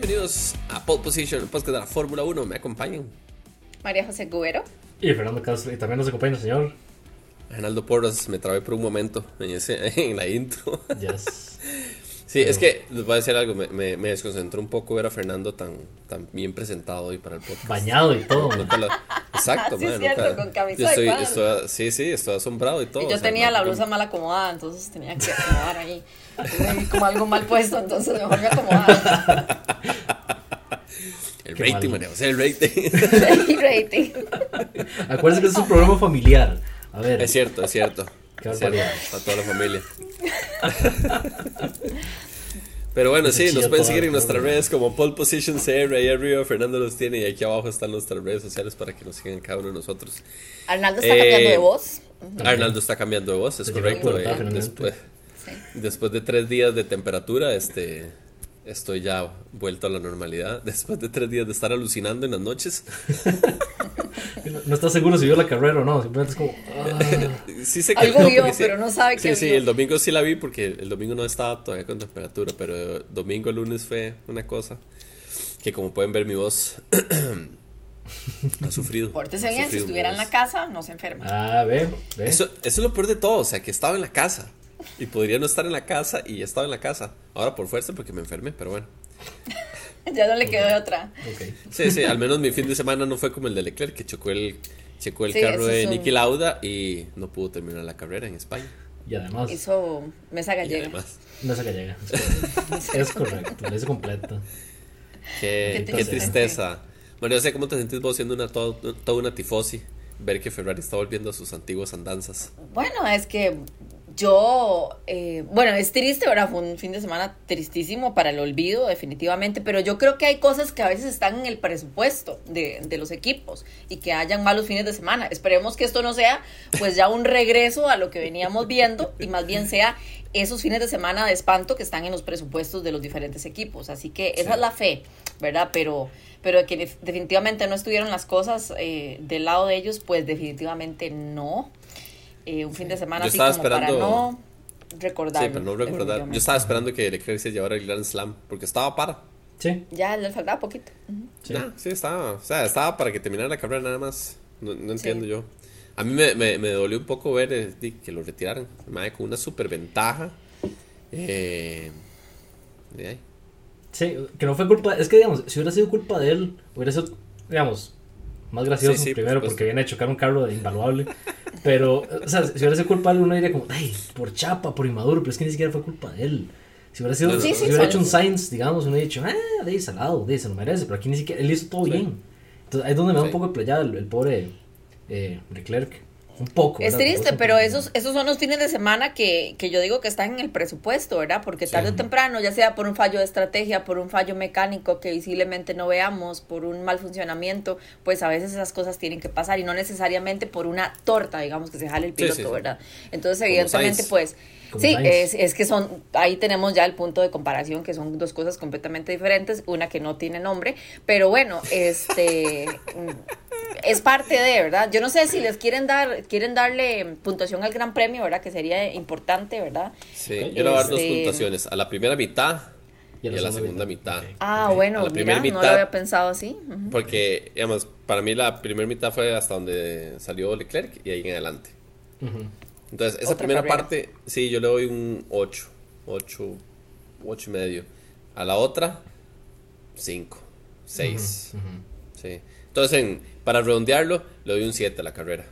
Bienvenidos a Pole Position, el podcast de la Fórmula 1. Me acompañan María José Cubero. Y Fernando Castro. Y también nos acompaña el señor. Arnaldo Porras. Me trabé por un momento en, ese, en la intro. Yes. Sí, es que les voy a decir algo. Me, me, me desconcentró un poco ver a Fernando tan, tan bien presentado hoy para el podcast. Bañado y todo. man. Nunca lo- Exacto, Sí, es cierto, con camisa yo estoy, estoy- Sí, sí, estoy asombrado y todo. Y yo o sea, tenía no, la blusa mal acomodada, entonces tenía que acomodar ahí. Tenía como algo mal puesto, entonces mejor me acomodaba. El Qué rating, mal. María José, el rating. Y rating. Acuérdense que es un programa familiar. A ver. es cierto, es cierto. Qué Es cierto, barbaridad. a toda la familia. Pero bueno, sí, nos pueden seguir en nuestras redes como Pole Position CR, ahí arriba Fernando los tiene y aquí abajo están nuestras redes sociales para que nos sigan cada uno de nosotros. Arnaldo está Eh, cambiando de voz. Arnaldo está cambiando de voz, es llegó correcto. eh, después, Sí. después de tres días de temperatura, este, estoy ya vuelto a la normalidad. Después de tres días de estar alucinando en las noches. No, no está seguro si vio la carrera o no. Simplemente es como. ah, Sí sé que Algo no, vio, sí- pero no sabe Sí, qué sí, vio. el domingo sí la vi porque el domingo no estaba todavía con temperatura, pero domingo, lunes fue una cosa que como pueden ver mi voz ha sufrido. Pórtese bien, si estuviera en la casa, no se enferma. ah, ve. ve. Eso, eso es lo peor de todo, o sea, que estaba en la casa y podría no estar en la casa y estaba en la casa. Ahora por fuerza porque me enfermé, pero bueno. Ya no le quedó de otra. Sí, sí, al menos mi fin de semana no fue como el de Leclerc, que chocó el, chocó el Sí, carro de un- Niki Lauda y no pudo terminar la carrera en España. Y además. Hizo mesa Y gallega. además, No se llega. Es correcto. Es completa. qué, Qué qué triste. tristeza. Bueno, yo sé cómo te sentís vos siendo una, todo- toda una tifosi, ver que Ferrari está volviendo a sus antiguas andanzas. Bueno, es que yo, eh, bueno, es triste, ¿verdad? Fue un fin de semana tristísimo para el olvido, definitivamente, pero yo creo que hay cosas que a veces están en el presupuesto de, de los equipos y que hayan malos fines de semana. Esperemos que esto no sea pues ya un regreso a lo que veníamos viendo y más bien sea esos fines de semana de espanto que están en los presupuestos de los diferentes equipos. Así que esa Sí. es la fe, ¿verdad? Pero, pero que def- definitivamente no estuvieron las cosas eh, del lado de ellos, pues definitivamente no. Eh, un fin de semana Yo así estaba como para esperando- no recordar. Sí, pero no recordar. Yo estaba esperando que Leclerc se llevara el Grand Slam, porque estaba para. Sí. Ya le faltaba poquito. Ujú. Sí. Ya, sí, estaba. O sea, estaba para que terminara la carrera nada más. No, no entiendo yo. A mí me, me, me dolió un poco ver eh, que lo retiraran. Mae, con una super ventaja. Eh, de ahí. Sí, que no fue culpa. Es que, digamos, si hubiera sido culpa de él, hubiera sido, digamos, más gracioso Sí, primero porque viene a chocar un carro de invaluable. Pero, o sea, si hubiera sido culpa de él, uno diría como, ay, por chapa, por inmaduro, pero es que ni siquiera fue culpa de él. Si hubiera sido, si hubiera hecho un. Sainz, digamos, uno hubiera dicho, ah, de ahí salado, de ahí se lo merece, pero aquí ni siquiera, él hizo todo bien. Entonces, ahí es donde me da un poco de playada el, el pobre eh, Leclerc. Un poco. Es ¿verdad? triste, pero esos, esos son los fines de semana que, que yo digo que están en el presupuesto, ¿verdad? Porque Sí. tarde o temprano, ya sea por un fallo de estrategia, por un fallo mecánico que visiblemente no veamos, por un mal funcionamiento, pues a veces esas cosas tienen que pasar y no necesariamente por una torta, digamos, que se jale el piloto, sí, sí. ¿verdad? Entonces, evidentemente, pues, sí, es, es que son, ahí tenemos ya el punto de comparación, que son dos cosas completamente diferentes, una que no tiene nombre, pero bueno, este... es parte de, ¿verdad? Yo no sé si les quieren dar, quieren darle puntuación al Gran Premio, ¿verdad? Que sería importante, ¿verdad? Sí, Ok. yo le voy a dar dos Este- puntuaciones. A la primera mitad y a la, segunda mitad. Ah, bueno, A la mira, primera no mitad- lo había pensado así. Porque, digamos, para mí la primera mitad fue hasta donde salió Leclerc y ahí en adelante. Ujú. Entonces, esa Otra primera carrera. parte, sí, yo le doy un 8, 8, 8 y medio. A la otra, 5, 6. Ujú, ujú. Sí. Entonces, en- para redondearlo, le doy un 7 a la carrera.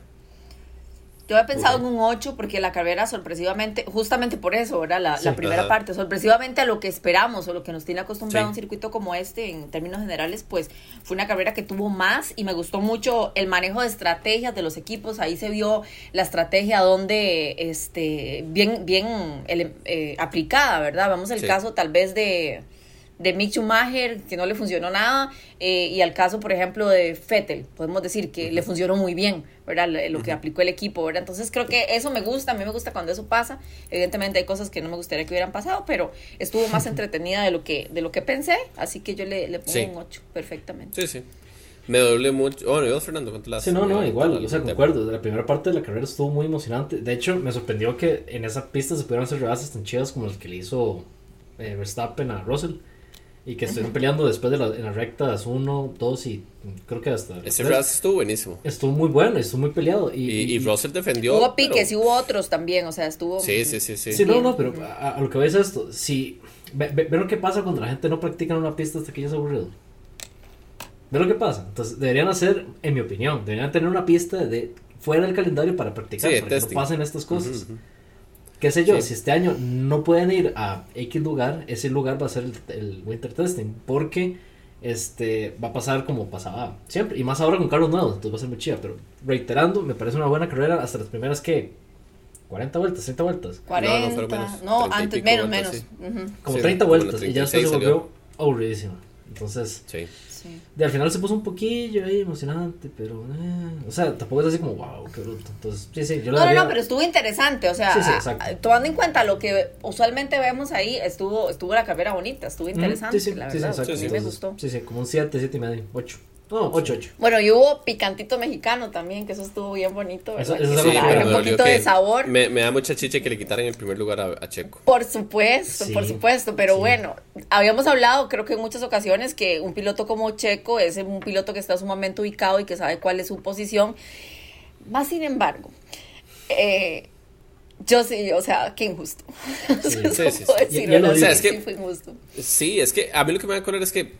Yo había pensado en un 8 porque la carrera sorpresivamente, justamente por eso, ¿verdad? La, Sí, la primera ajá. parte, sorpresivamente a lo que esperamos o lo que nos tiene acostumbrado Sí. un circuito como este en términos generales, pues fue una carrera que tuvo más y me gustó mucho el manejo de estrategias de los equipos. Ahí se vio la estrategia donde, este, bien, bien eh, aplicada, ¿verdad? Vamos al Sí. caso tal vez de de Mick Schumacher, que no le funcionó nada, eh, y al caso, por ejemplo, de Fettel, podemos decir que le funcionó muy bien, ¿verdad? Lo, lo que aplicó el equipo, ¿verdad? Entonces creo que eso me gusta, a mí me gusta cuando eso pasa. Evidentemente hay cosas que no me gustaría que hubieran pasado, pero estuvo más entretenida de lo que, de lo que pensé, así que yo le, le pongo Sí. un 8, perfectamente. Sí, sí. Me doble mucho. Bueno, yo, Fernando, ¿cuánto das? Sí, no, no, Me- igual, o sea, concuerdo. La primera parte de la carrera estuvo muy emocionante. De hecho, me sorprendió que en esa pista se pudieran hacer rebases tan chidas como el que le hizo eh, Verstappen a Russell. Y que estuvieron peleando después de la, en las rectas 1, 2 y creo que hasta. Ese Russell estuvo buenísimo. Estuvo muy bueno, estuvo muy peleado. Y, Y, y Russell defendió. Hubo piques pero- y hubo otros también, o sea, estuvo... Sí, sí, sí, sí. Sí, no, no, pero a, a lo que voy es esto. Si, ve, ve- ve lo que pasa cuando la gente no practica en una pista hasta que ya es aburrido. Ve lo que pasa. Entonces, deberían hacer, en mi opinión, deberían tener una pista de fuera del calendario para practicar, Sí, para que no testing. pasen estas cosas. Ujú, ujú. Qué sé yo, Sí. si este año no pueden ir a X lugar, ese lugar va a ser el, el winter testing, porque este va a pasar como pasaba siempre, y más ahora con carros nuevos, entonces va a ser muy chida, pero reiterando, me parece una buena carrera hasta las primeras que 40 vueltas, 30 vueltas, 40, No, no, menos, 30 y antes, menos, vueltas, menos. como Sí, 30 como la vueltas, y ya 36 se volvió aburridísima. Entonces, Sí. Sí. de al final se puso un poquillo ahí emocionante, pero eh, o sea, tampoco es así como wow, qué bruto. Entonces, sí, sí, yo No, no, daría- no, pero estuvo interesante, o sea, Sí, sí, a- tomando en cuenta lo que usualmente vemos ahí, estuvo estuvo la carrera bonita, estuvo interesante, sí, sí, la sí, sí, verdad, exacto. a mí me Entonces, gustó. Sí, sí, como un 7, 7 y medio, 8. No, 8, 8. Bueno, y hubo picantito mexicano también, que eso estuvo bien bonito, Eso- un poquito de sabor. Me, me da mucha chicha que le quitaran el primer lugar a, a Checo. Por supuesto, Sí, por supuesto, pero sí. bueno, habíamos hablado creo que en muchas ocasiones que un piloto como Checo es un piloto que está sumamente ubicado y que sabe cuál es su posición. Más sin embargo, eh, yo sí, o sea, qué injusto. Sí, Eso sí, sí, puedo sí. O sea, es que- sí fue injusto. Sí, es que a mí lo que me da color es que,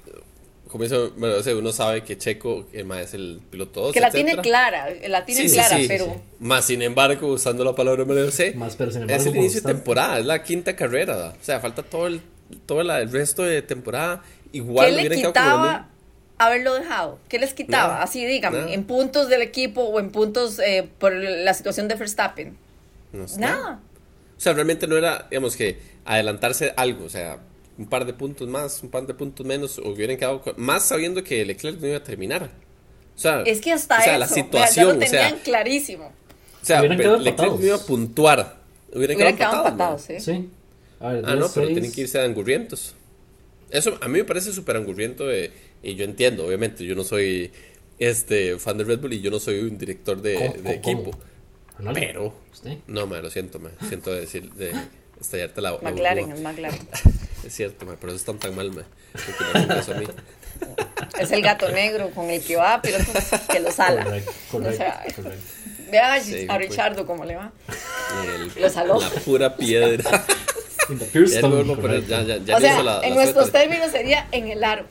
bueno, o sea, uno sabe que Checo el es el piloto 2, Que la tiene clara, la tiene Sí, clara, sí, pero sí. Más sin embargo, usando la palabra Mario C, Más, pero sin es embargo, el como inicio de temporada, es la quinta carrera. ¿da? O sea, falta todo el, todo la- el resto de temporada. ¿qué Igual le como lo quitaba haberlo dejado? ¿Qué les quitaba? Nada, Así, dígame, nada. en puntos del equipo o en puntos eh, por la situación de Verstappen. No sé. Nada. O sea, realmente no era, digamos que adelantarse algo, o sea, un par de puntos más, un par de puntos menos, hubieran quedado con- más sabiendo que Leclerc no iba a terminar. O sea, Es que hasta o sea, eso, la vea, ya situación, lo o tenían sea, clarísimo. o sea, Leclerc empatados. no iba a puntuar. Hubieran, Hubieran quedado quedado empatados. empatados, ¿sí? Sí. A ver, Ah, no, 10, pero 6. tienen que irse angurrientos. Eso a mí me parece súper angurriento de- y yo entiendo, obviamente, yo no soy este fan de Red Bull y yo no soy un director de, ¿Cómo, de cómo, equipo. cómo? Pero, ¿Usted? no, me lo siento, me siento de decir, de estallarte la, la McLaren, es McLaren. Es cierto, ma, por eso están tan mal, ma, porque me hacen caso a mí. Es el gato negro con el que va, pero que lo sala. Correcto, O correcto, sea, correcto. vea a, Sí, a pues. Richardo cómo le va. El- Lo saló. La pura piedra. Ya, poner- ya, ya, ya o sea, la- en la nuestros suéter. términos sería en el aro.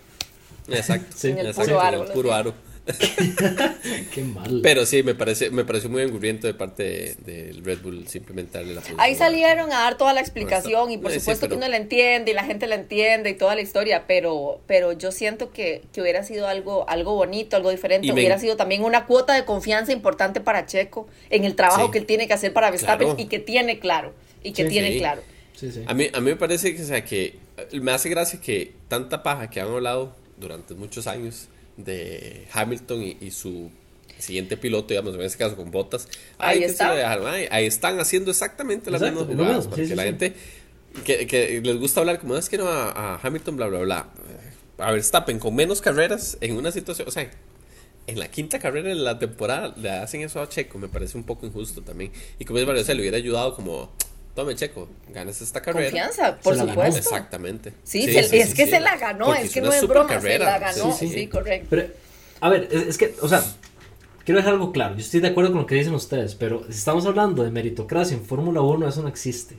Exacto, Sí. En el exacto, puro en el puro aro. Qué mal. Pero sí, me parece, me pareció muy angurriento de parte de- del Red Bull simplemente darle la. Ahí salieron a dar toda la explicación y por Sí, sí, supuesto que uno la entiende y la gente la entiende y toda la historia, pero, pero yo siento que, que hubiera sido algo, algo bonito, algo diferente, Y me- hubiera sido también una cuota de confianza importante para Checo en el trabajo Sí. que él tiene que hacer para Verstappen Claro. y que tiene claro, y que Sí, tiene sí. claro. Sí, sí. A mí, a mí me parece que, o sea, que me hace gracia que tanta paja que han hablado durante muchos años de Hamilton y, y su siguiente piloto, digamos, en este caso con botas. Ahí está. ay, ahí están haciendo exactamente las Exacto, mismas jugadas. Porque sí, sí, la sí. gente que, que les gusta hablar como es que no a, a Hamilton, bla, bla, bla. A Verstappen con menos carreras en una situación, o sea, en la quinta carrera de la temporada le hacen eso a Checo, me parece un poco injusto también. Y como es se le hubiera ayudado como, tome Checo, ganas esta carrera. Confianza, por Se la ganó. supuesto. Exactamente. Sí, se- es que se la ganó, Porque es que no es broma, se carrera. la ganó, Sí, sí, sí. correcto. Pero, a ver, es, es que, o sea, quiero dejar algo claro. Yo estoy de acuerdo con lo que dicen ustedes, pero si estamos hablando de meritocracia en Fórmula 1, eso no existe.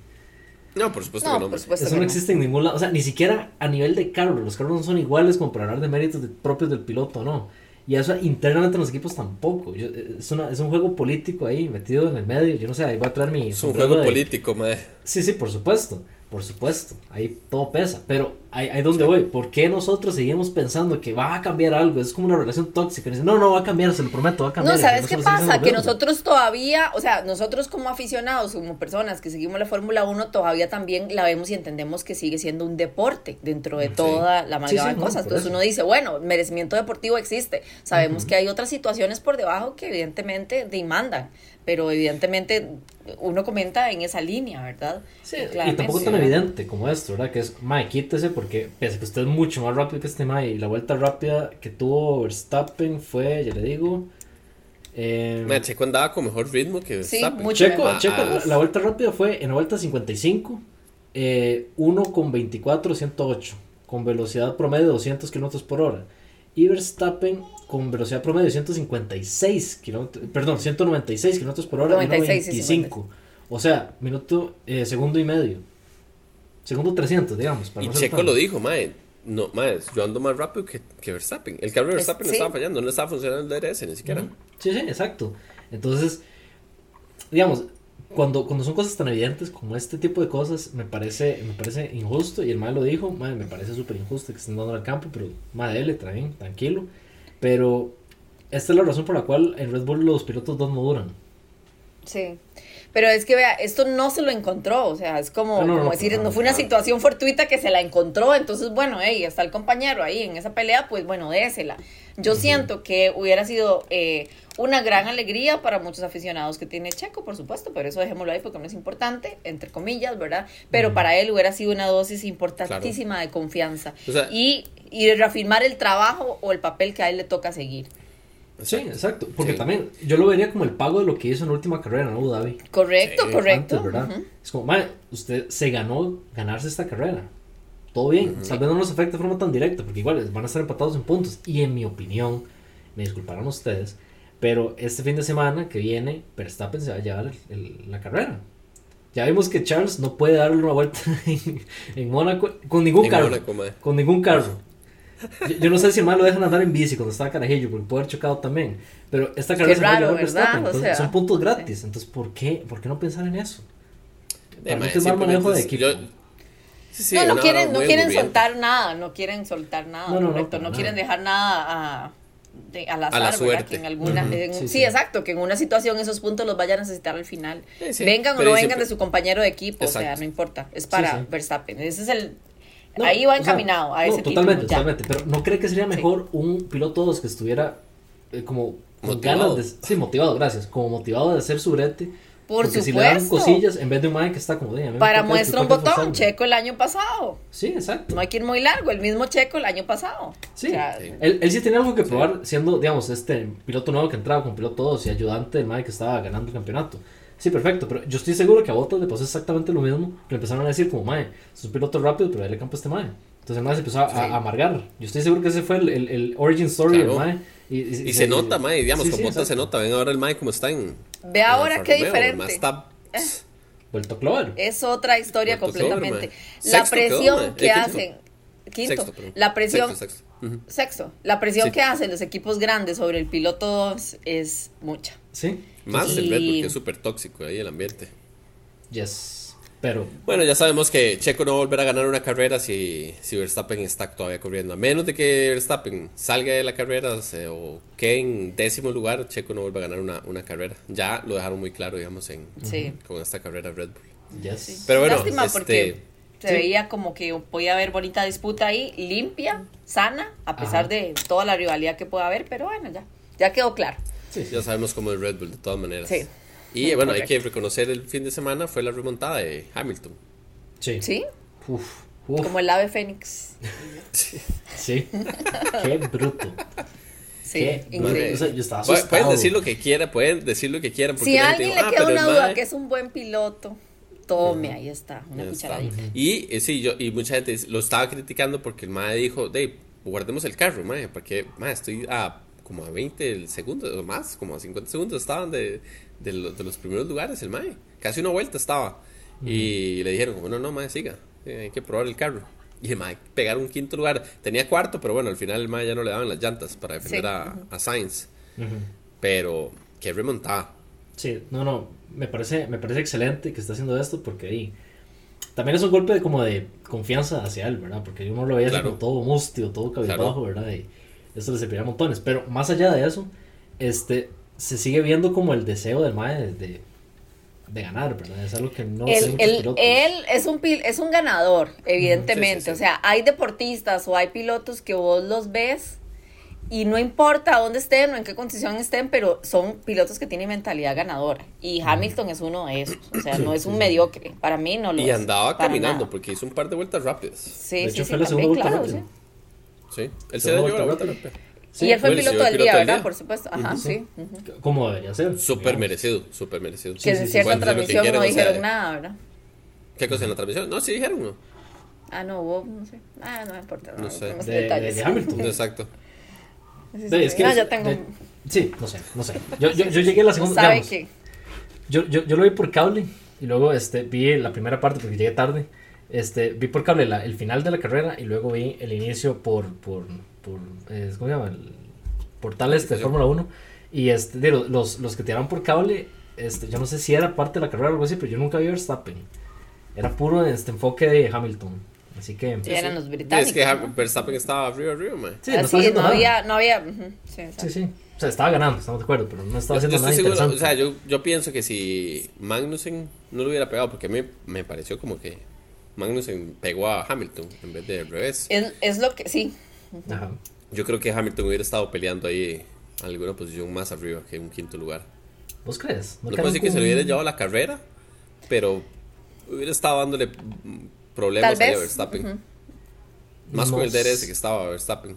No, por supuesto No, que no. por supuesto Eso que no no. existe en ningún lado. O sea, ni siquiera a nivel de carros. Los carros no son iguales como para hablar de méritos de- propios del piloto, no. Y eso internamente en los equipos tampoco. Yo- es, una- es un juego político ahí metido en el medio. Yo no sé, ahí voy a traer mi. Es un juego de- político, madre. Sí, sí, por supuesto. Por supuesto. Ahí todo pesa. Pero ahí, ahí donde voy. ¿Por qué nosotros seguimos pensando que va a cambiar algo? Es como una relación tóxica. Dicen, no, no va a cambiar, se lo prometo, va a cambiar. No, ¿sabes qué pasa? Que nosotros todavía, o sea, nosotros como aficionados, como personas que seguimos la Fórmula 1, todavía también la vemos y entendemos que sigue siendo un deporte dentro de Sí. toda la Sí, sí, de cosas. Entonces eso. uno dice, bueno, merecimiento deportivo existe. Sabemos que hay otras situaciones por debajo que evidentemente demandan, pero evidentemente uno comenta en esa línea, ¿verdad? Sí, Y tampoco tan evidente como esto, ¿verdad? Que es, mae, quítese porque pese a que usted es mucho más rápido que este mae y la vuelta rápida que tuvo Verstappen fue, ya le digo, eh, Madre, Checo andaba con mejor ritmo que Sí, Verstappen. mucho Checo, mejor. Checo, Ah, la, la vuelta rápida fue en la vuelta 55, eh, 1 con 24, 108. con velocidad promedio de 200 kilómetros por hora. Y Verstappen con velocidad promedio de 156 kilómetros, perdón, 196 kilómetros por hora, 96 y 25. O sea, minuto, eh, segundo y medio. Segundo 300, digamos. Para Y no Checo lo dijo, mae. No, mae, yo ando más rápido que, que Verstappen. El carro de Es- Verstappen sí. estaba fallando, no estaba funcionando el DRS ni siquiera. Sí, sí, exacto. Entonces, digamos, cuando, cuando son cosas tan evidentes como este tipo de cosas, me parece, me parece injusto. Y el mal lo dijo, "Mae, me parece súper injusto que estén dando al campo, pero madre, dele, también, tranquilo. Pero esta es la razón por la cual en Red Bull los pilotos dos no duran. Sí. Pero es que vea, esto no se lo encontró, o sea, es como, Ah, no, no, como no, decir, no, no fue una situación fortuita que se la encontró, entonces bueno, hey, está el compañero ahí en esa pelea, pues bueno, désela. Yo siento que hubiera sido eh, una gran alegría para muchos aficionados que tiene Checo, por supuesto, pero eso dejémoslo ahí porque no es importante, entre comillas, ¿verdad? Pero para él hubiera sido una dosis importantísima de confianza O sea- y, y reafirmar el trabajo o el papel que a él le toca seguir. Sí, exacto. Porque Sí. también yo lo vería como el pago de lo que hizo en la última carrera en Abu Dhabi. Correcto, Sí, correcto. Antes, ¿verdad? Ujú. Es como, "Mae, usted se ganó ganarse esta carrera. Todo bien. Tal vez no nos afecta de forma tan directa, porque igual van a estar empatados en puntos. Y en mi opinión, me disculparán ustedes, pero este fin de semana que viene, Verstappen se va a llevar el- el- la carrera. Ya vimos que Charles no puede darle una vuelta en, en Mónaco con ningún En carro. Mónaco. Con ningún carro. Yo, yo no sé si el mal lo dejan andar en bici cuando estaba carajillo, porque puede haber chocado también. Pero esta carrera a raro, ¿verdad? Verstappen, O entonces sea, son puntos gratis. Entonces, ¿por qué, ¿por qué no pensar en eso? Eh, mae, que es mal manejo de equipo. es- yo- Sí, sí, no, no quieren, no quieren soltar nada, no quieren soltar nada, No, no, no, correcto, no, quieren dejar nada a, de- al azar, la suerte. Que en alguna, en- sí, sí, sí. exacto, que en una situación esos puntos los vaya a necesitar al final. Sí, sí, Vengan o no vengan de su compañero de equipo, o sea, no importa, es para sí. Verstappen. Ese es el No, ahí va o sea, encaminado a no, ese totalmente, título. totalmente. Pero ¿no cree que sería mejor un piloto 2 que estuviera eh, como con Motivado. ganas de... Sí, motivado, gracias. Como motivado de hacer su brete. Por porque si le dan supuesto. cosillas, en vez de un mae que está como... "De, Para muestra un botón, esforzarme". Checo el año pasado. Sí, exacto. No hay que ir muy largo, el mismo Checo el año pasado. Sí, O sea, Sí. Él, él sí tenía algo que probar siendo, digamos, este piloto nuevo que entraba con piloto 2 y ayudante del mae que estaba ganando el campeonato. Sí, perfecto, pero yo estoy seguro que a Bottas le pasó exactamente lo mismo. Le empezaron a decir como, mae, es un piloto rápido, pero dale campo a este mae. Entonces el mae se empezó a, Sí. a amargar. Yo estoy seguro que ese fue el, el, el origin story Claro. del mae. Y, Y se nota, mae, digamos, sí, con sí, Bottas se nota. Ven ahora el mae como está en. Ve ahora qué Romeo, diferente. está- Vuelto a clover. Es otra historia completamente. La Sexto presión que Eh, hacen. Quinto. Sexto, la presión. Sexto, sexto. La presión Sí. que hacen los equipos grandes sobre el piloto 2 es mucha. Sí, Y- Más el Red Bull, que es súper tóxico ahí el ambiente. yes. Pero, Bueno, ya sabemos que Checo no va a volver a ganar una carrera si, si Verstappen está todavía corriendo. A menos de que Verstappen salga de la carrera se- o quede en décimo lugar, Checo no vuelve a ganar una, una carrera. Ya lo dejaron muy claro, digamos, en, Sí. con esta carrera Red Bull. yes. Pero bueno, Lástima este, porque se sí. veía como que podía haber bonita disputa ahí, limpia, sana, a pesar Ajá. de toda la rivalidad que pueda haber, pero bueno, ya, ya quedó claro. Sí. Ya sabemos cómo es Red Bull de todas maneras. Sí. Y bueno, hay que reconocer el fin de semana fue la remontada de Hamilton. Sí. ¿Sí? Uf, uf, Como el ave fénix. sí. Qué bruto. Sí, Qué increíble. bruto. O sea, yo estaba Pu- asustado. Pueden decir lo que quieran, pueden decir lo que quieran. porque Si a gente alguien le "Ah, queda una duda que es un buen piloto, tome, ahí está, una Ya está. cucharadita. Y eh, sí, yo, y mucha gente lo estaba criticando porque el mae dijo, Dave, guardemos el carro, mae, porque mae, estoy a como a 20 segundos o más, como a 50 segundos estaban de, de, lo- de los primeros lugares el mae. Casi una vuelta estaba. Y le dijeron, como, no, no, mae, siga, eh, hay que probar el carro. Y el mae pegar un quinto lugar. Tenía cuarto, pero bueno, al final el mae ya no le daban las llantas para defender Sí. a, a Sainz. Pero, qué remontada. Sí, no, no, me parece, me parece excelente que está haciendo esto porque ahí también es un golpe de, como de confianza hacia él, ¿verdad? Porque uno lo veía así Claro. como todo mustio, todo cabizbajo, ¿verdad? Y esto le serviría montones. Pero más allá de eso, este, se sigue viendo como el deseo del Mae de, de, de ganar, ¿verdad? Es algo que no sé Él, muchos él- es un pil- es un ganador, evidentemente. Sí, sí, sí. O sea, hay deportistas o hay pilotos que vos los ves y no importa dónde estén o en qué condición estén, pero son pilotos que tienen mentalidad ganadora. Y Hamilton es uno de esos. O sea, Sí, no es sí, un sí. mediocre. Para mí no lo Y es, andaba para caminando nada. porque hizo un par de vueltas rápidas. Sí, De sí, hecho, sí, fue la segunda también, vuelta claro, rápida. sí. Sí, él se dio la vuelta rápida. Sí, y él fue el piloto del piloto día, del ¿verdad? día. Por supuesto. Ajá, sí. Como debería ser. Súper merecido, súper merecido. Que Sí, en sí, sí. cierta transmisión no quieran, o sea, dijeron nada, ¿verdad? ¿Qué cosa en la transmisión? No, sí dijeron, ¿no? Ah, no, hubo, no sé. Ah, no me importa. No, No sé. De- de- detalles. de Hamilton. Exacto. Sí, sí, Sí, es que no, es- yo tengo. de- sí, no sé, no sé. Yo, yo, yo llegué a la segunda. sabe digamos, que. Yo, yo, yo lo vi por cable y luego este, vi la primera parte porque llegué tarde. Este, vi por cable la- el final de la carrera y luego vi el inicio por, por, por eh, ¿cómo se llama? El portal este de. Fórmula 1. Y este, de los- los, que tiraron por cable, este, yo no sé si era parte de la carrera o algo así, pero yo nunca vi Verstappen. Era puro este enfoque de Hamilton. Así que... Sí, eran los Sí, británicos. es que ¿no? Verstappen estaba arriba, arriba, man. Sí, no estaba Así, no nada. había, no había. ujú, sí, exacto. Sí, sí. O sea, estaba ganando, estamos de acuerdo, pero no estaba Yo, haciendo yo nada estoy seguro, interesante. o sea, yo, yo pienso que si Magnussen no lo hubiera pegado, porque a mí me pareció como que Magnussen pegó a Hamilton en vez de al revés. Es, es lo que. Sí. Ajá. Yo creo que Hamilton hubiera estado peleando ahí alguna posición más arriba que un quinto lugar. ¿Vos crees? No, quedaron puedo decir que se le hubiera llevado la carrera, pero hubiera estado dándole problemas Tal ahí a vez, Verstappen. Más con No el DRS que estaba Verstappen.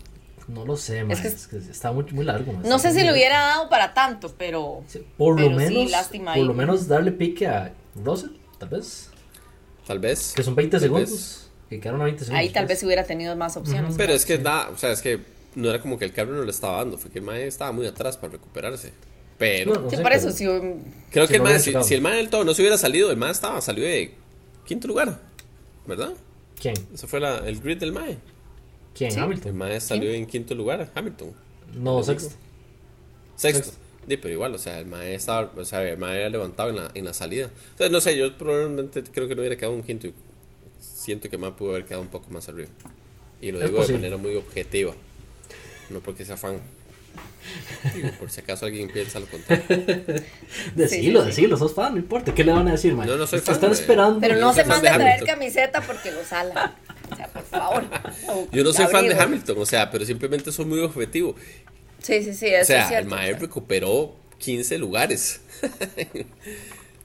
No lo sé, man. que- Es que, está muy, muy largo. man. No sé si le hubiera dado para tanto, pero. Sí, Por lo Pero sí, menos, lástima por ahí. lo menos darle pique a Russell, tal vez. Tal vez. Que son 20 Tal vez. segundos. Que quedaron a 20 segundos. Ahí tal pues. vez hubiera tenido más opciones. Pero es que da, o sea, es que no era como que el carro no le estaba dando, fue que el mae estaba muy atrás para recuperarse. Pero No, no Sí, sé, por eso, pero- si. creo si que el mae, si el mae del todo no se hubiera salido, el mae estaba, salió de quinto lugar, ¿verdad? ¿Quién? Ese fue la- el grid del mae. ¿Quién? Sí. El Hamilton. mae salió en quinto lugar, Hamilton. No, sexto. Sexto. Sexto. Sí, pero igual, o sea, el mae estaba, o sea, el mae había levantado en la, en la salida. Entonces, no sé, yo probablemente creo que no hubiera quedado un quinto. Siento que mae pudo haber quedado un poco más arriba. Y lo Es digo posible. de manera muy objetiva. No porque sea fan. Digo, por si acaso alguien piensa lo contrario. Decilo, sí, sí. decilo, sos fan, no importa. ¿Qué le van a decir, man? No, no soy fan, Están güey. esperando. Pero no se mande de a traer Hamilton. camiseta porque lo sala. O sea, por favor. Yo no soy fan de. Hamilton, o sea, pero simplemente soy muy objetivo. Sí, sí, sí, O es sea, el cierto. mae recuperó 15 lugares.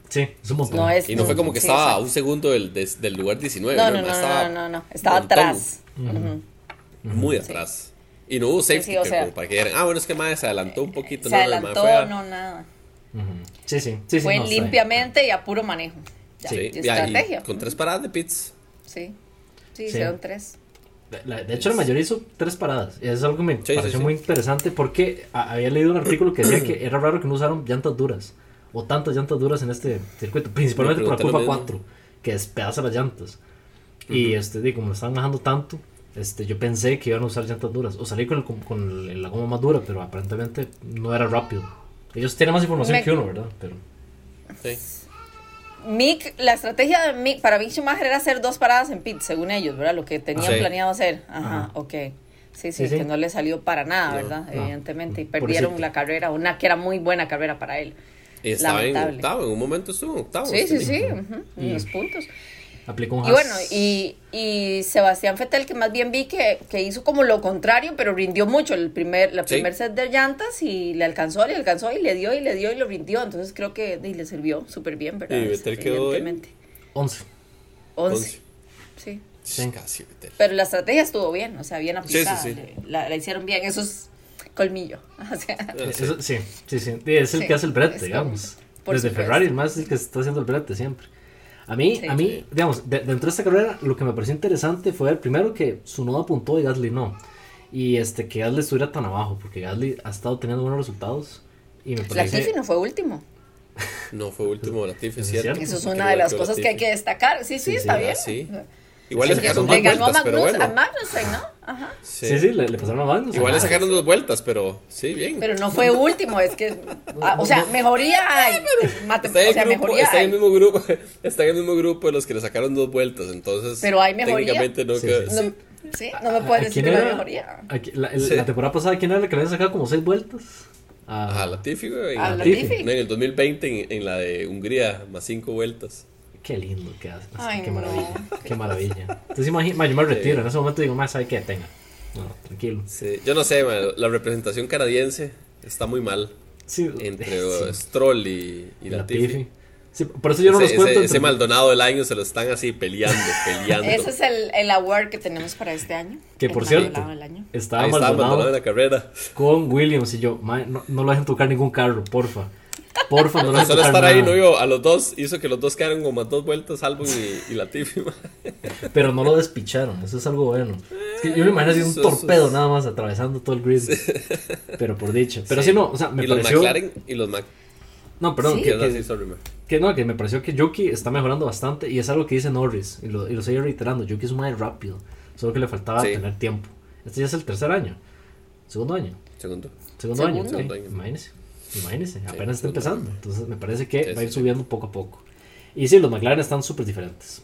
Sí, es un montón. No es- Y no fue como que Sí, estaba a un segundo del, lugar 19. No, no, mae no, estaba no, no, no, Estaba montón, atrás. Ujú. Muy atrás. Y no hubo safety sí, o car sea- como para que dijeran, ah, bueno, es que mae se adelantó un poquito. Se no, adelantó, no, nada. Sí, sí. sí, sí Fue no, limpiamente y a puro manejo. Ya, Sí, y y ahí, estrategia. con tres paradas de pits. Sí. Sí, Sí. hicieron tres. La- de hecho, la mayoría hizo tres paradas. Y eso es algo que me Sí, pareció sí, sí. muy interesante porque a- había leído un artículo que decía que era raro que no usaron llantas duras o tantas llantas duras en este circuito, principalmente por la curva mismo. 4, que despedaza las llantas. Y este, como lo estaban bajando tanto, este, yo pensé que iban a usar llantas duras o salí con, el- con, el- la goma más dura, pero aparentemente no era rápido. Ellos tienen más información Me- que uno, ¿verdad? Pero Sí. Mick, la estrategia de Mick, para Mick Schumacher era hacer dos paradas en pit, según ellos, ¿verdad? Lo que tenían Sí. planeado hacer. Ajá, Ajá. ok. Sí, sí, Sí, sí. que no le salió para nada, No, ¿verdad? no. Evidentemente. Y Pobrecito. perdieron la carrera, una que era muy buena carrera para él. Estaba en Lamentable. octavo, en un momento estuvo en octavo. Sí, este sí, sí, Y- en los puntos. Aplicó un Y bueno, y, y Sebastián Fettel, que más bien vi que, que hizo como lo contrario, pero rindió mucho el primer, la Sí. primer set de llantas y le alcanzó, le alcanzó y le dio y le dio y lo rindió. Entonces creo que y le sirvió súper bien, ¿verdad? Y Vettel quedó en- Evidentemente. 11. 11. Once. Sí. Sí. Casi. Pero la estrategia estuvo bien, o sea, bien Sí, sí, aplicada. sí. La, la hicieron bien, eso es colmillo. O sea, Ah, sí. Eso- sí, sí, sí. Es el Sí, que hace el brete, digamos. por Desde supuesto. Ferrari, más es el que está haciendo el brete siempre. A mí, Sí. a mí, digamos, de- dentro de esta carrera, lo que me pareció interesante fue ver primero que Sunoda apuntó y Gasly no. Y este que Gasly estuviera tan abajo, porque Gasly ha estado teniendo buenos resultados. Y me la parece. Tiffy no fue último. No fue último Latifi, es Es cierto. cierto. Eso es una de las cosas que hay que destacar. Sí, sí, Sí, está sí, bien. ah, sí. Igual le sacaron dos vueltas, pero Magnus, bueno. a Magnussen, ¿no? Ajá. Sí. Sí, sí, le, le pasaron a Magnus. Igual le sacaron dos vueltas, pero sí, bien. Pero no fue último, es que. ah, o sea, mejoría hay. Mate- Está en, o sea, el grupo, mejoría está en hay. el mismo grupo, está en el mismo grupo de los que le sacaron dos vueltas, entonces Pero hay mejoría. técnicamente no Sí, queda- sí. No, sí, no me puedes ¿A decir que no hay mejoría. Aquí- la, el- Sí. la temporada pasada, ¿quién era el que le había sacado como seis vueltas? Ajá, A Latifi, güey. A en- Latifi. No, en el 2020 en, en la de Hungría, más cinco vueltas. Qué lindo que hace. Ay, qué no. maravilla. Qué maravilla. Entonces imagina, yo me retiro. En ese momento digo, más, ¿sabe qué? Tenga. No, tranquilo. Sí, yo no sé, man, la representación canadiense está muy mal Sí, entre sí. Stroll y, y La Latifi. Tiffy. Sí, por eso yo no ese, los cuento. ese- entre- ese Maldonado del año se lo están así peleando, peleando. Ese es el, el award que tenemos para este año. Que por Maldonado cierto, del año. estaba Ahí Maldonado en la carrera. con Williams y yo, "Mae, no, no lo dejen tocar ningún carro, porfa. Porfa, no le Solo estar ahí, no digo, a los dos, hizo que los dos quedaran como a dos vueltas, Albon y, y Latifi. Pero no lo despicharon, eso es algo bueno. Es que yo me imagino así un torpedo nada más atravesando todo el grid. Pero por dicha. Pero Sí. sí, no, o sea, me y los pareció. McLaren y los Mac. No, perdón, Sí. que, ¿Qué que- así, sorry, mae. que no, que me pareció que Yuki está mejorando bastante y es algo que dice Norris y lo, y lo sigue reiterando. Yuki es más rápido, solo que le faltaba tener tiempo. Este ya es el tercer año, segundo año, Segundo. segundo, Segundo. año, Segundo ok, año. imagínese, imagínese, apenas está segundo empezando. Entonces me parece que Sí, va a ir sí. subiendo poco a poco. Y sí, los McLaren están súper diferentes.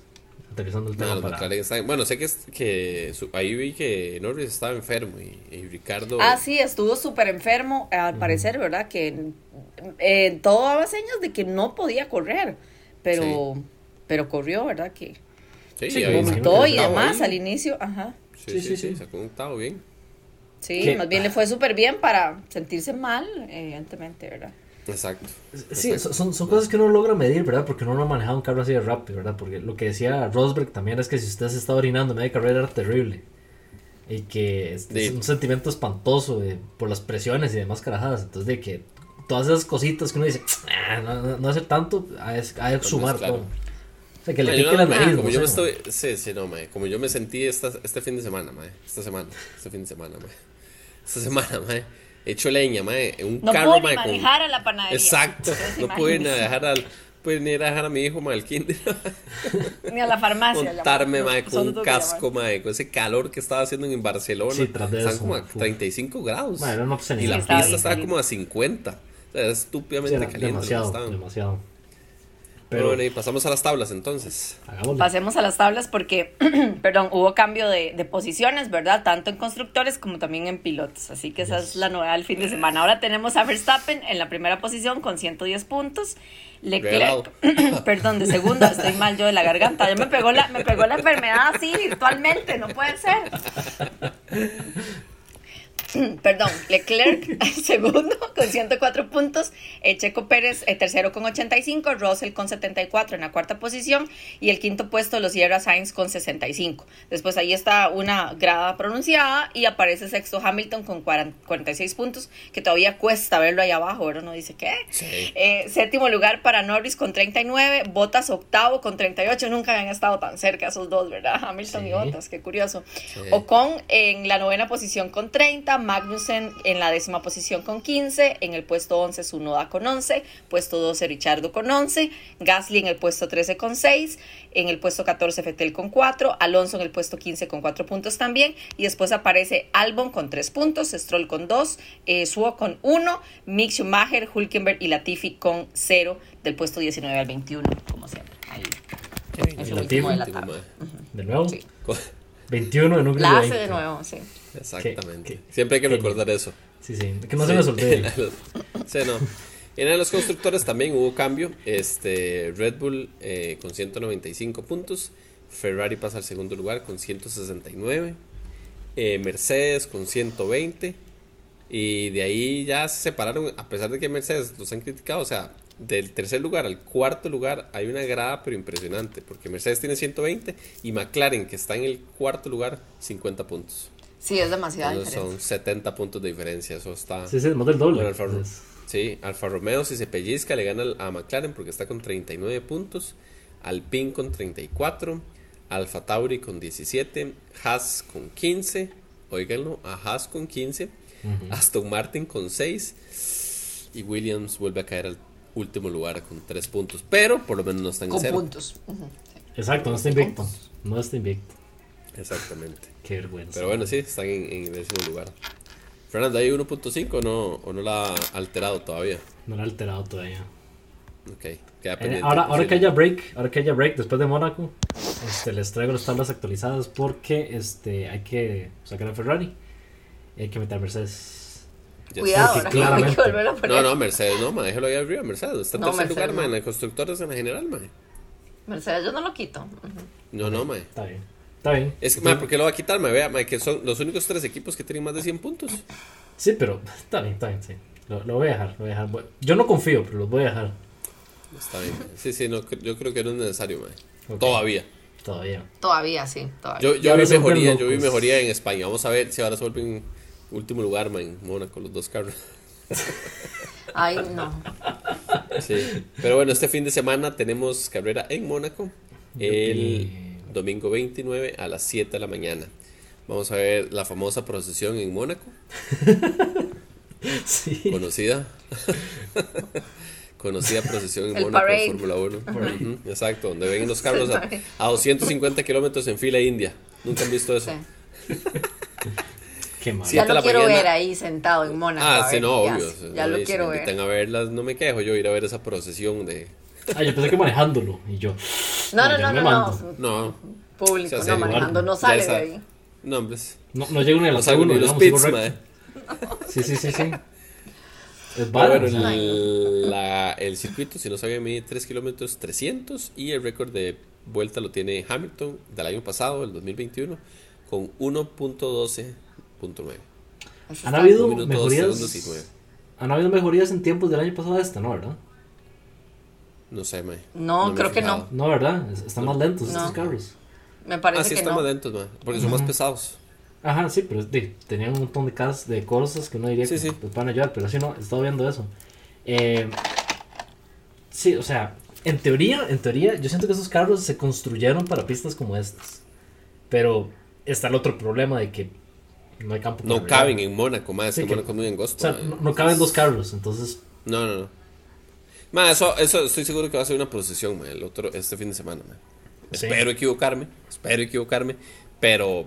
Aterrizando el tema los para... McLaren están- Bueno, sé que, es- que su- ahí vi que Norris estaba enfermo y, y Ricardo. Ah, sí, estuvo súper enfermo, al parecer, ¿verdad? Que eh, todo daba señas de que no podía correr, pero, pero corrió, ¿verdad? Que Sí, vomitó y demás ahí. al inicio, ajá. Sí, Sí, sí, sí, sí, sí. sacó un octavo bien. Sí, ¿Qué? más bien le fue súper bien para sentirse mal, evidentemente, ¿verdad? Exacto. Sí, Exacto. son, son cosas que uno logra medir, ¿verdad? Porque uno no ha manejado un carro así de rápido, ¿verdad? Porque lo que decía Rosberg también es que si usted se está orinando en media carrera era terrible. Y que es, es un sentimiento espantoso de- por las presiones y demás carajadas. Entonces, de que todas esas cositas que uno dice, "Ah, no, no, no hace tanto, hay que sumar claro. todo. O sea, que le pique la nariz. como yo me estoy, sí, sí, no, mae, como yo me sentí esta, este fin de semana, mae, esta semana, este fin de semana, mae, esta semana, mae, he hecho leña, mae, en un No carro, pudo ni mae, con- manejar a la panadería. exacto, no pude dejar al, pude ni ir a dejar a mi hijo, mae, al kinder, Ni a la farmacia. montarme, mae, con un casco, mae, con ese calor que estaba haciendo en Barcelona, Sí, tras de están eso, como a uf. 35 grados, era una y la Sí, pista estaba como a 50, o sea, era Sí, estúpidamente era caliente, demasiado. Pero bueno, y pasamos a las tablas entonces. hagámosle. Pasemos a las tablas porque, perdón, hubo cambio de, de posiciones, ¿verdad? Tanto en constructores como también en pilotos. Así que esa es la novedad del fin de semana. Ahora tenemos a Verstappen en la primera posición con 110 puntos. Leclerc, perdón, de segundo, estoy mal yo de la garganta. Ya me pegó la, me pegó la enfermedad así virtualmente, no puede ser. Perdón, Leclerc segundo con 104 puntos, eh, Checo Pérez eh, tercero con 85, Russell con 74 en la cuarta posición y el quinto puesto lo cierra Sainz con 65. Después ahí está una grada pronunciada y aparece sexto Hamilton con 40 46 puntos, que todavía cuesta verlo ahí abajo, ¿verdad? No dice qué. Sí. Eh, séptimo lugar para Norris con 39, Bottas octavo con 38, nunca habían estado tan cerca esos dos, ¿verdad? Hamilton y. Bottas, qué curioso. Sí. Ocon en la novena posición con 30, Magnussen en la décima posición con 15, en el puesto 11 Sunoda con 11, puesto 12 Richardo con 11, Gasly en el puesto 13 con 6, en el puesto 14 Fettel con 4, Alonso en el puesto 15 con 4 puntos también, y después aparece Albon con 3 puntos, Stroll con 2, eh, Suo con 1, Mick Schumacher, Hulkenberg y Latifi con 0 del puesto 19 al 21, como siempre. Ahí. Es el Latifi. último de la mae. De nuevo, Sí. 21 en un 20. de nuevo, sí. Exactamente. ¿Qué- qué- Siempre hay que recordar eso. Sí, sí, que no se Sí. no. En los constructores también hubo cambio. Este, Red Bull eh, con 195 puntos. Ferrari pasa al segundo lugar con 169. eh, Mercedes con 120. Y de ahí ya se separaron, a pesar de que Mercedes los han criticado. O sea, del tercer lugar al cuarto lugar hay una grada pero impresionante. Porque Mercedes tiene 120 y McLaren, que está en el cuarto lugar, 50 puntos. Sí, es demasiada Entonces diferencia. son 70 puntos de diferencia. Eso está... Sí, sí, más del doble. Alfa, Entonces, sí, Alfa Romeo si se pellizca le gana al- a McLaren porque está con 39 puntos, Alpine con 34, Alfa Tauri con 17, Haas con 15, oíganlo, a Haas con 15, Aston Martin con 6 y Williams vuelve a caer al último lugar con 3 puntos, pero por lo menos no están en Con cero. puntos. Ujú. Exacto, no está invicto. No está invicto. Exactamente. Qué vergüenza. Pero bueno, sí, están en, en el décimo lugar. Fernando, ¿hay 1.5 o no, o no la ha alterado todavía? No lo ha alterado todavía. Ok, queda Eh, pendiente. ahora, ahora que haya break, ahora que haya break después de Mónaco, este, les traigo las tablas actualizadas porque este, hay que sacar a Ferrari y hay que meter a Mercedes. Ya Cuidado, ahora claramente- que volverlo a poner. No, no, Mercedes, no, ma, déjalo ahí arriba, Mercedes. Está en No, tercer Mercedes, lugar, ma, en las constructores en general, ma. Mercedes yo no lo quito. Ujú. No, no, ma. Está bien. Está bien. Es que, ma, ¿por qué lo va a quitar, ma? Vea, ma, que son los únicos tres equipos que tienen más de 100 puntos. Sí, pero está bien, está bien, sí. Lo, lo voy a dejar, lo voy a dejar. Yo no confío, pero los voy a dejar. Está bien, ma. Sí, sí, no, yo creo que no es necesario, ma. Ok. Todavía. Todavía. Todavía, sí, todavía. Yo, vi mejoría, yo vi locos. mejoría en España. Vamos a ver si ahora se vuelven último lugar, ma, en Mónaco, los dos carros. Ay, no. Sí. Pero bueno, este fin de semana tenemos carrera en Mónaco. El domingo 29 a las 7 de la mañana. Vamos a ver la famosa procesión en Mónaco. Sí. Conocida. Conocida procesión en El Mónaco Fórmula 1. Ujú, exacto, donde ven los carros a, a 250 kilómetros en fila india. Nunca han visto eso. Sí. Qué mal. Sí. Ya de la lo quiero mañana. ver ahí sentado en Mónaco. Ah, sí, no, obvio. hace. o Ya lo quiero ver. invitan a verlas, no me quejo yo ir a ver esa procesión de. Ah, yo pensé que manejándolo. Y yo. No, no, ya no, no, mando. no. No, Público, no, manejando, no sale de ahí. no, hombres. No, no llego ni a la No salgo ni segunda, los pits. Sí, sí, sí, sí. Es bueno, el, la- el circuito, si no sabía, mide 3 kilómetros 300 y el récord de vuelta lo tiene Hamilton del año pasado, el 2021, con 1.12.9. Eso Han habido mejorías. Han habido mejorías en tiempos del año pasado a esta, ¿no, verdad? No sé, mae. No, creo que no. No, ¿verdad? Es- Están más lentos No. estos carros. Me Ah, parece sí, que están no. más lentos, mae, porque son más pesados. Ajá, sí, pero sí, tenían un montón de, cas de cosas que uno diría Sí, que sí. van a ayudar, pero sí no, he estado viendo eso. Eh, sí, o sea, en teoría, en teoría, yo siento que esos carros se construyeron para pistas como estas. Pero está el otro problema de que no hay campo No caben en Mónaco, es Sí, que que- Mónaco es muy O angosto. sea, mae. no, no caben dos carros, entonces No, no, no. Ma, eso, eso estoy seguro que va a ser una procesión, ma, el otro, este fin de semana, ma. Sí. Espero equivocarme, espero equivocarme, pero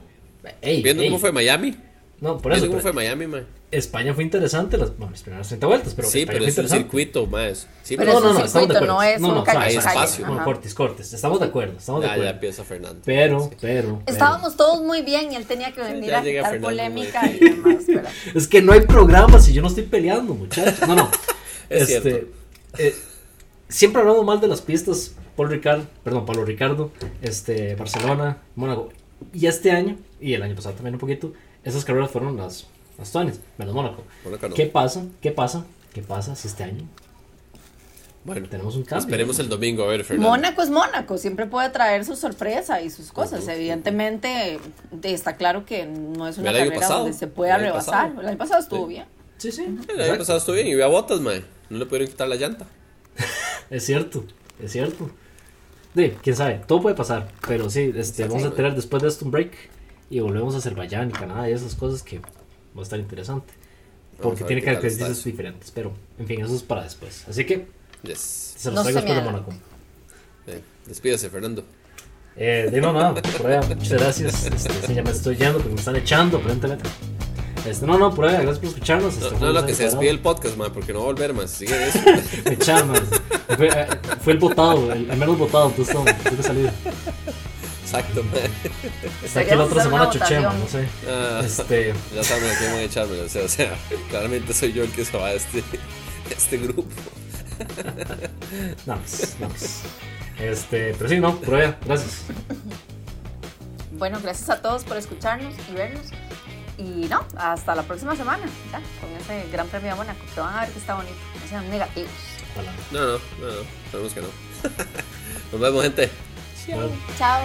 Ey, viendo ey, cómo fue Miami, No, por eso. viendo cómo pero fue Miami, ma. España fue interesante las, bueno, las primeras 30 vueltas, pero sí, España pero fue es un circuito, ma. es- Sí, Pero pero es un estamos de circuito, acuerdo. no es un suave, calle- espacio. No, cortes, cortes. Estamos de acuerdo, estamos de ya, ya acuerdo. empieza Fernando. Pero, pero, pero. Estábamos todos muy bien y él tenía que venir ya a quitar Fernando, polémica y demás. pero- Es que no hay programas y yo no estoy peleando, muchachos. No, no. Es este, cierto. Eh, siempre hablamos mal de las pistas. Paul Ricard, perdón, Pablo Ricardo, este, Barcelona, Mónaco. Y este año, y el año pasado también un poquito, esas carreras fueron las, las tuanes, menos Mónaco. Mónaco no. ¿Qué pasa? ¿Qué pasa? ¿Qué pasa si este año Bueno, tenemos un cambio? esperemos el domingo a ver, Fernando. Mónaco es Mónaco, siempre puede traer su sorpresa y sus cosas. Evidentemente, de- está claro que no es una carrera pasado, donde se pueda rebasar. El año pasado estuvo Sí. bien. Sí, sí. El año exacto. pasado estuvo bien y vi a botas, ma. No le pudieron quitar la llanta. Es cierto, es cierto. Sí, quién sabe, todo puede pasar. Pero sí, este, Sí, vamos sí, a tener después de esto un break y volvemos a Azerbaiyán y Canadá y esas cosas que va a estar interesante. Porque tiene características diferentes. Pero, en fin, eso es para después. Así que Yes. se los No traigo después de Mónaco. Eh, despídase, Fernando. Eh, de no, nada, por allá, muchas gracias. Este, sí, ya me estoy yendo porque me están echando, aparentemente. Este, no, no, por allá, gracias por escucharnos. No, Este, no, no, que mensaje se despide el podcast, ma, porque no va a volver, ma. Si sigue eso. Me echaron, man. fue, eh, fue el votado, el, el menos votado, entonces no, tuve que salir. Exacto, ma. Está aquí la otra semana una chochema, no sé. Ah, Este, ya saben a quién van a echarme. O sea, o sea, claramente soy yo el que se va de este, este grupo. no, pues, no, pues. Este, pero sí, no, por allá, gracias. Bueno, gracias a todos por escucharnos y vernos. Y no, hasta la próxima semana, ya, con ese gran premio de Mónaco, que van a ver que está bonito, no sean negativos. No, no, no, no. Sabemos que no. Nos vemos, gente. Bueno. Chao.